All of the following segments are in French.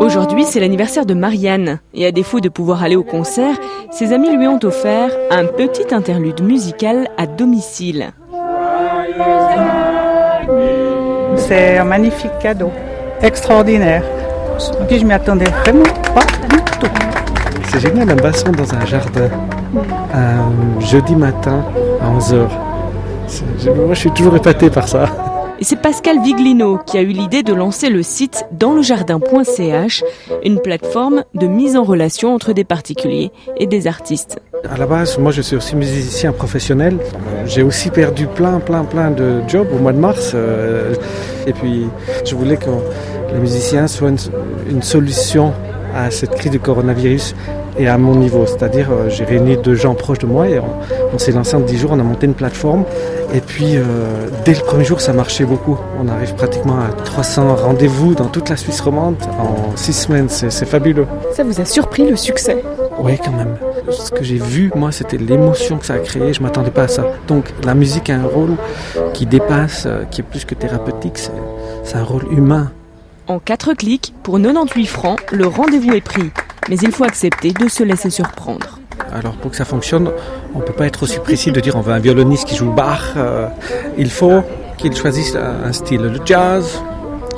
Aujourd'hui, c'est l'anniversaire de Marianne, et à défaut de pouvoir aller au concert, ses amis lui ont offert un petit interlude musical à domicile. C'est un magnifique cadeau, extraordinaire. Et puis je m'y attendais vraiment pas du tout. C'est génial, un basson dans un jardin, un jeudi matin 11h. Moi, je suis toujours épaté par ça. Et c'est Pascal Viglino qui a eu l'idée de lancer le site danslejardin.ch, une plateforme de mise en relation entre des particuliers et des artistes. À la base, moi je suis aussi musicien professionnel. J'ai aussi perdu plein, plein, plein de jobs au mois de mars. Euh, et puis je voulais que les musiciens soient une, solution à cette crise du coronavirus et à mon niveau. C'est-à-dire, euh, j'ai réuni deux gens proches de moi et on, s'est lancé en dix jours, on a monté une plateforme. Et puis, euh, dès le premier jour, ça marchait beaucoup. On arrive pratiquement à 300 rendez-vous dans toute la Suisse romande en six semaines. C'est fabuleux. Ça vous a surpris le succès? Oui, quand même. Ce que j'ai vu, moi, c'était l'émotion que ça a créé. Je ne m'attendais pas à ça. Donc, la musique a un rôle qui dépasse, euh, qui est plus que thérapeutique. C'est un rôle humain. En quatre clics, pour 98 francs, le rendez-vous est pris. Mais il faut accepter de se laisser surprendre. Alors pour que ça fonctionne, on ne peut pas être aussi précis de dire on veut un violoniste qui joue Bach. Euh, il faut qu'il choisisse un style, le jazz,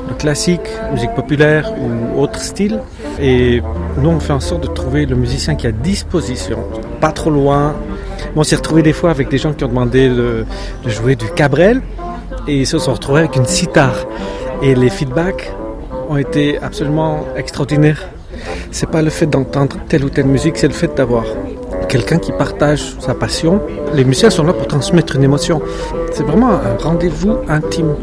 le classique, musique populaire ou autre style. Et nous on fait en sorte de trouver le musicien qui a disposition, pas trop loin. on s'est retrouvé des fois avec des gens qui ont demandé de, de jouer du cabrel et ils se sont retrouvés avec une sitar. Et les feedbacks ont été absolument extraordinaires c'est pas le fait d'entendre telle ou telle musique, c'est le fait d'avoir quelqu'un qui partage sa passion. Les musiciens sont là pour transmettre une émotion. C'est vraiment un rendez-vous intime.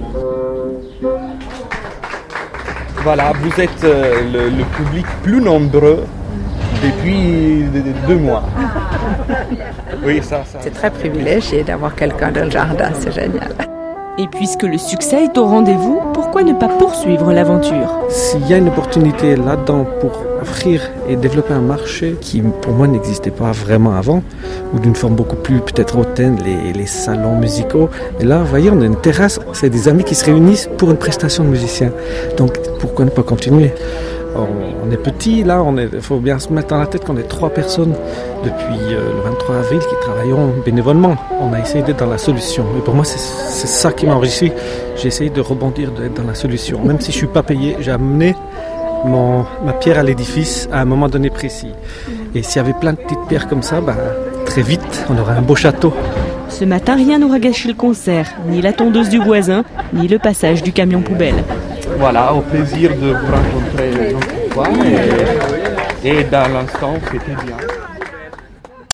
Voilà, vous êtes euh, le, public plus nombreux depuis deux mois. Oui, ça, ça. C'est très privilégié d'avoir quelqu'un dans le jardin, c'est génial. Et puisque le succès est au rendez-vous, pourquoi ne pas poursuivre l'aventure? S'il y a une opportunité là-dedans pour offrir et développer un marché qui pour moi n'existait pas vraiment avant, ou d'une forme beaucoup plus peut-être hautaine, les, salons musicaux, et là, vous voyez, on a une terrasse, c'est des amis qui se réunissent pour une prestation de musicien. Donc pourquoi ne pas continuer? On, est petit, là, il faut bien se mettre dans la tête qu'on est trois personnes depuis euh, le 23 avril qui travaillons bénévolement. On a essayé d'être dans la solution. Et pour moi, c'est ça qui m'a enrichi. J'ai essayé de rebondir, d'être dans la solution. Même si je ne suis pas payé, j'ai amené ma pierre à l'édifice à un moment donné précis. Et s'il y avait plein de petites pierres comme ça, bah, très vite, on aurait un beau château. Ce matin, rien n'aura gâché le concert, ni la tondeuse du voisin, ni le passage du camion poubelle. Voilà, au plaisir de vous rencontrer fois. Et, et dans l'instant, c'était bien.